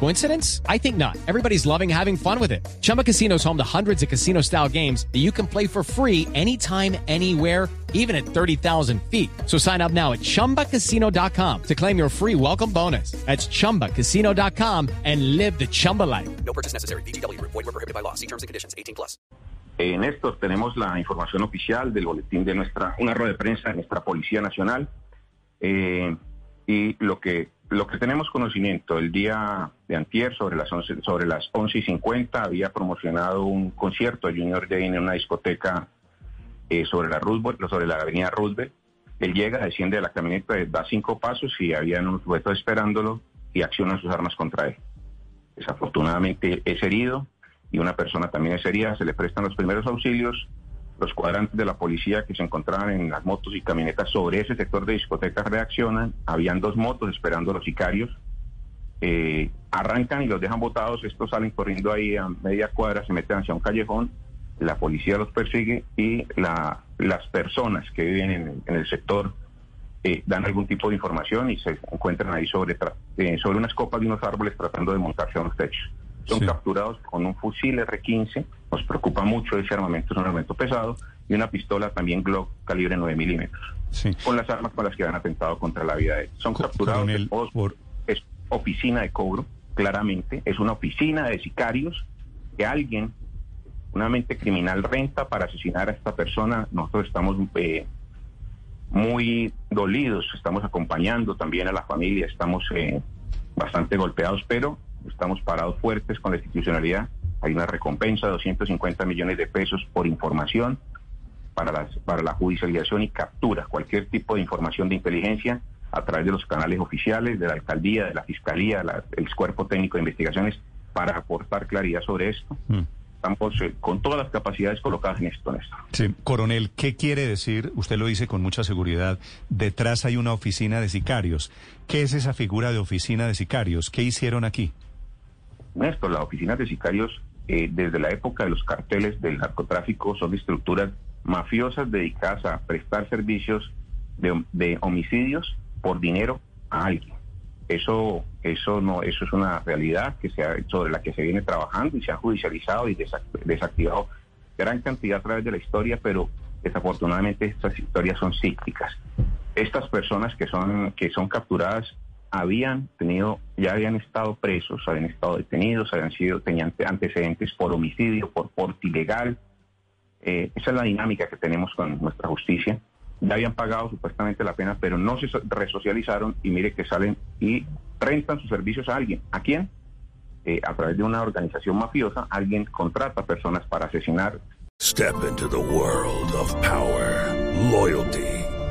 Coincidence? I think not. Everybody's loving having fun with it. Chumba Casino is home to hundreds of casino style games that you can play for free anytime, anywhere, even at 30,000 feet. So sign up now at chumbacasino.com to claim your free welcome bonus. That's chumbacasino.com and live the Chumba life. No purchase necessary. BGW. Void were prohibited by law. See terms and conditions. 18 plus. Eh, Néstor, tenemos la información oficial del boletín de nuestra, una rueda de prensa de nuestra Policía Nacional. Eh, y lo que, lo que tenemos conocimiento, el día de antier, sobre las 11, sobre las 11 y 50, había promocionado un concierto de Junior Jane en una discoteca eh, sobre la Roosevelt, sobre la avenida Roosevelt. Él llega, desciende de la camioneta, da cinco pasos y había unos sujetos esperándolo y accionan sus armas contra él. Desafortunadamente es herido y una persona también es herida. Se le prestan los primeros auxilios. Los cuadrantes de la policía que se encontraban en las motos y camionetas sobre ese sector de discotecas reaccionan. Habían dos motos esperando a los sicarios. Eh, arrancan y los dejan botados. Estos salen corriendo ahí a media cuadra, se meten hacia un callejón. La policía los persigue y la, las personas que viven en, en el sector eh, dan algún tipo de información y se encuentran ahí sobre, eh, sobre unas copas de unos árboles tratando de montarse a unos techos. Son Sí. capturados con un fusil R-15, nos preocupa mucho ese armamento, es un armamento pesado, y una pistola también Glock calibre 9 milímetros, Sí. con las armas con las que han atentado contra la vida de él. Son Co- capturados todos- por- es oficina de cobro, claramente, es una oficina de sicarios que alguien, una mente criminal renta para asesinar a esta persona. Nosotros estamos eh, muy dolidos, estamos acompañando también a la familia, estamos eh, bastante golpeados, pero estamos parados fuertes con la institucionalidad. Hay una recompensa de 250 millones de pesos por información para, las, para la judicialización y captura cualquier tipo de información de inteligencia a través de los canales oficiales, de la alcaldía, de la fiscalía, la- el cuerpo técnico de investigaciones, para aportar claridad sobre esto. Mm. Estamos eh, con todas las capacidades colocadas en esto, Néstor. Sí. Coronel, ¿qué quiere decir? Usted lo dice con mucha seguridad. Detrás hay una oficina de sicarios. ¿Qué es esa figura de oficina de sicarios? ¿Qué hicieron aquí? Néstor, las oficinas de sicarios, eh, desde la época de los carteles del narcotráfico, son estructuras mafiosas dedicadas a prestar servicios de, de homicidios por dinero a alguien. Eso, eso no, eso es una realidad que se ha, sobre la que se viene trabajando y se ha judicializado y desac- desactivado gran cantidad a través de la historia, pero desafortunadamente estas historias son cíclicas. Estas personas que son, que son capturadas habían tenido, ya habían estado presos, habían estado detenidos, habían sido, tenían antecedentes por homicidio, por porte ilegal. Eh, esa es la dinámica que tenemos con nuestra justicia. Ya habían pagado supuestamente la pena, pero no se so- resocializaron y mire que salen y rentan sus servicios a alguien. ¿A quién? Eh, a través de una organización mafiosa, alguien contrata personas para asesinar Step into the world of power, loyalty,